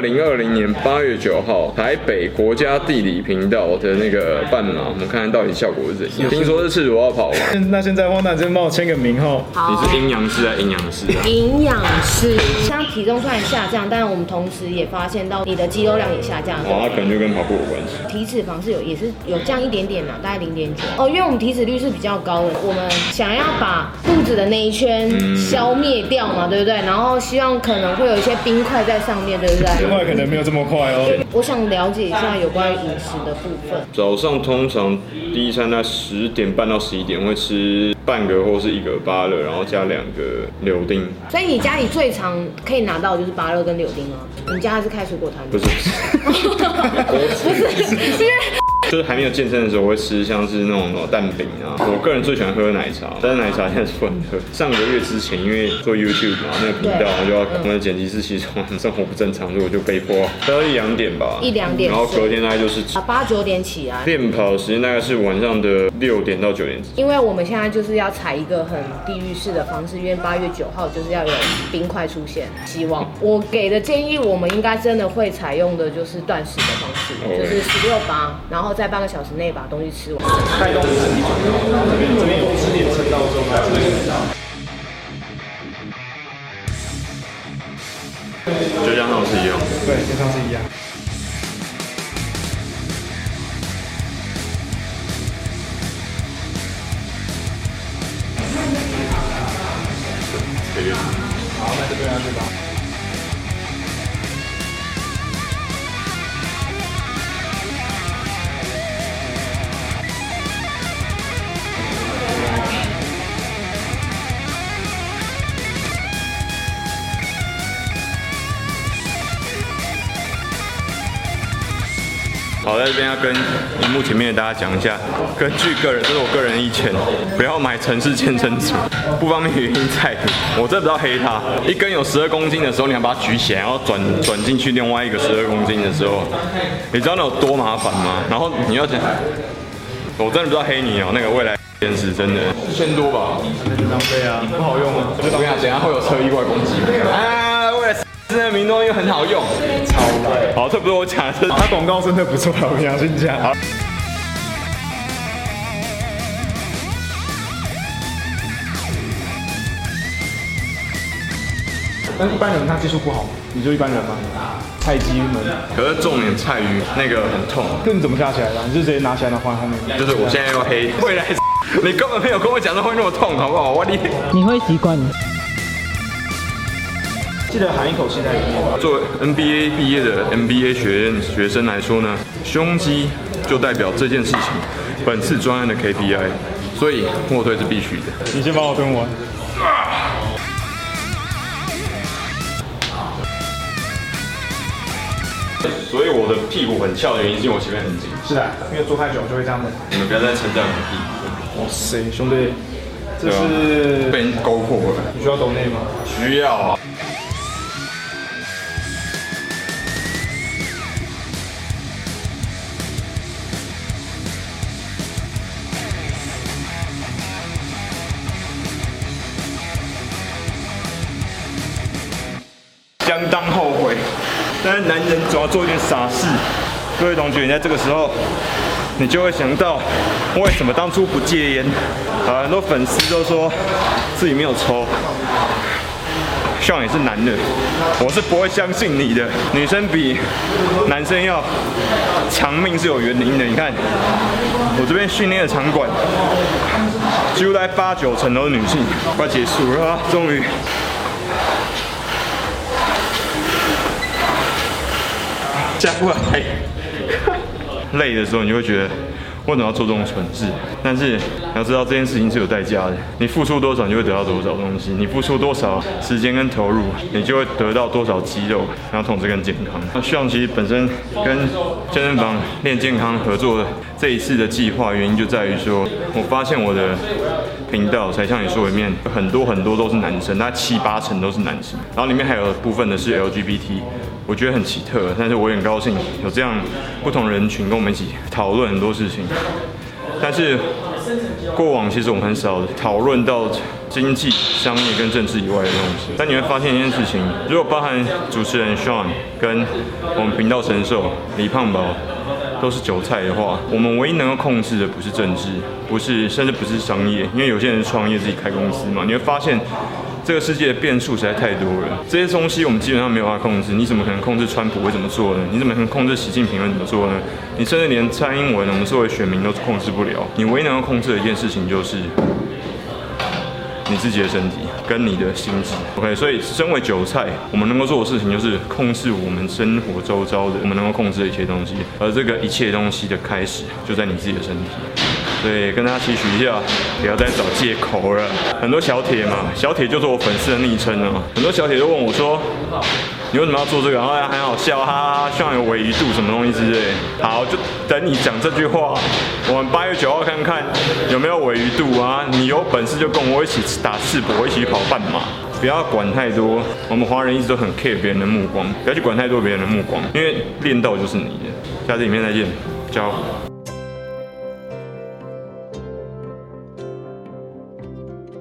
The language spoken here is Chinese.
二零二零年八月九号，台北国家地理频道的那个半马，我们看看到底效果是怎样。听说是赤裸要跑完？那现在汪大真帮我签个名号。你是阴阳师还是营养师啊？营养师。像体重虽然下降，但是我们同时也发现到你的肌肉量也下降。哦，那可能就跟跑步有关系。体脂肪是有，也是有降一点点嘛，大概零点九。哦，因为我们体脂率是比较高的，我们想要把肚子的那一圈消灭掉嘛，对不对？然后希望可能会有一些冰块在上面，对不对？冰块可能没有这么快哦。我想了解一下有关于饮食的部分。早上通常第一餐在十点半到十一点会吃半个或是一个芭乐，然后加两个柳丁。所以你家里最常可以拿到的就是芭乐跟柳丁吗？你家还是开水果摊？不是，不是，不是，因为。就是还没有健身的时候，我会吃像是那种蛋饼啊。我个人最喜欢喝奶茶，但是奶茶现在是不能喝。上个月之前，因为做 YouTube 嘛，那个频道我就要，我的剪辑师其实生活不正常，所以我就被迫喝到一两点吧，一两点。然后隔天大概就是八九点起来。练跑时间大概是晚上的六点到九点。因为我们现在就是要采一个很地狱式的方式，因为八月九号就是要有冰块出现。希望我给的建议，我们应该真的会采用的就是断食的方式，就是十六八，然后。在半个小时内把东西吃完。带动身体这边这边有吃点撑到之后，这边就像上次一样。对，跟上次一样。好，那就这样去吧。好，在这边要跟荧幕前面的大家讲一下，根据个人，这是我个人意见，不要买城市健身组。不方便原因在，我真不知道黑它。一根有十二公斤的时候，你要把它举起来，然后转转进去另外一个十二公斤的时候，你知道那有多麻烦吗？然后你要讲，我真的不知道黑你哦，那个未来电视真的四千多吧？浪费啊，不好用啊。我跟你讲，等下会有车意外攻击。未来。真的名东又很好用，超烂。好，这不是我讲的，是他广告真的不错，我相信这样。好。但一般人他技术不好，你就一般人吗？菜鸡们。可是重点菜鱼那个很痛。那你怎么下起来的？你就直接拿起来放在后面。就是我现在要黑，未来 你根本没有跟我讲说会那么痛，好不好？我你你会习惯。记得含一口气在里面。作为 NBA 毕业的 NBA 学院学生来说呢，胸肌就代表这件事情本次专案的 KPI，所以卧推是必须的。你先帮我蹲完。所以我的屁股很翘的原因是因为我前面很紧。是的，因为坐太久就会这样的。你们不要再称赞我的屁股。哇塞，兄弟，这是被人勾破了。你需要抖内吗？需要啊。相当后悔，但是男人总要做一点傻事。各位同学，你在这个时候，你就会想到，为什么当初不戒烟？很多粉丝都说自己没有抽。希望你是男的，我是不会相信你的。女生比男生要长命是有原因的。你看，我这边训练的场馆，几乎在八九成都是女性。快结束了，终于。加过来，累的时候你就会觉得为什么要做这种蠢事？但是你要知道这件事情是有代价的，你付出多少你就会得到多少东西，你付出多少时间跟投入，你就会得到多少肌肉，然后同时更健康。那希望其实本身跟健身房练健康合作的这一次的计划原因就在于说，我发现我的频道才像你说里面很多很多都是男生，那七八成都是男生，然后里面还有部分的是 LGBT。我觉得很奇特，但是我也很高兴有这样不同人群跟我们一起讨论很多事情。但是过往其实我们很少讨论到经济、商业跟政治以外的东西。但你会发现一件事情，如果包含主持人 Sean 跟我们频道神兽李胖宝都是韭菜的话，我们唯一能够控制的不是政治，不是甚至不是商业，因为有些人创业自己开公司嘛。你会发现。这个世界的变数实在太多了，这些东西我们基本上没有办法控制。你怎么可能控制川普会怎么做呢？你怎么可能控制习近平会怎么做呢？你甚至连蔡英文，我们作为选民都控制不了。你唯一能够控制的一件事情就是你自己的身体跟你的心智。OK，所以身为韭菜，我们能够做的事情就是控制我们生活周遭的，我们能够控制的一切东西。而这个一切东西的开始就在你自己的身体。所以跟大家期许一下，不要再找借口了。很多小铁嘛，小铁就是我粉丝的昵称啊。很多小铁都问我说，你为什么要做这个？然后还很好笑，哈哈，希望有鮪鱼肚什么东西之类。好，就等你讲这句话。我们八月九号看看有没有鮪鱼肚啊？你有本事就跟我一起打赤膊，一起跑半马。不要管太多。我们华人一直都很 care 别人的目光，不要去管太多别人的目光，因为练到就是你的。下次影片再见，加油。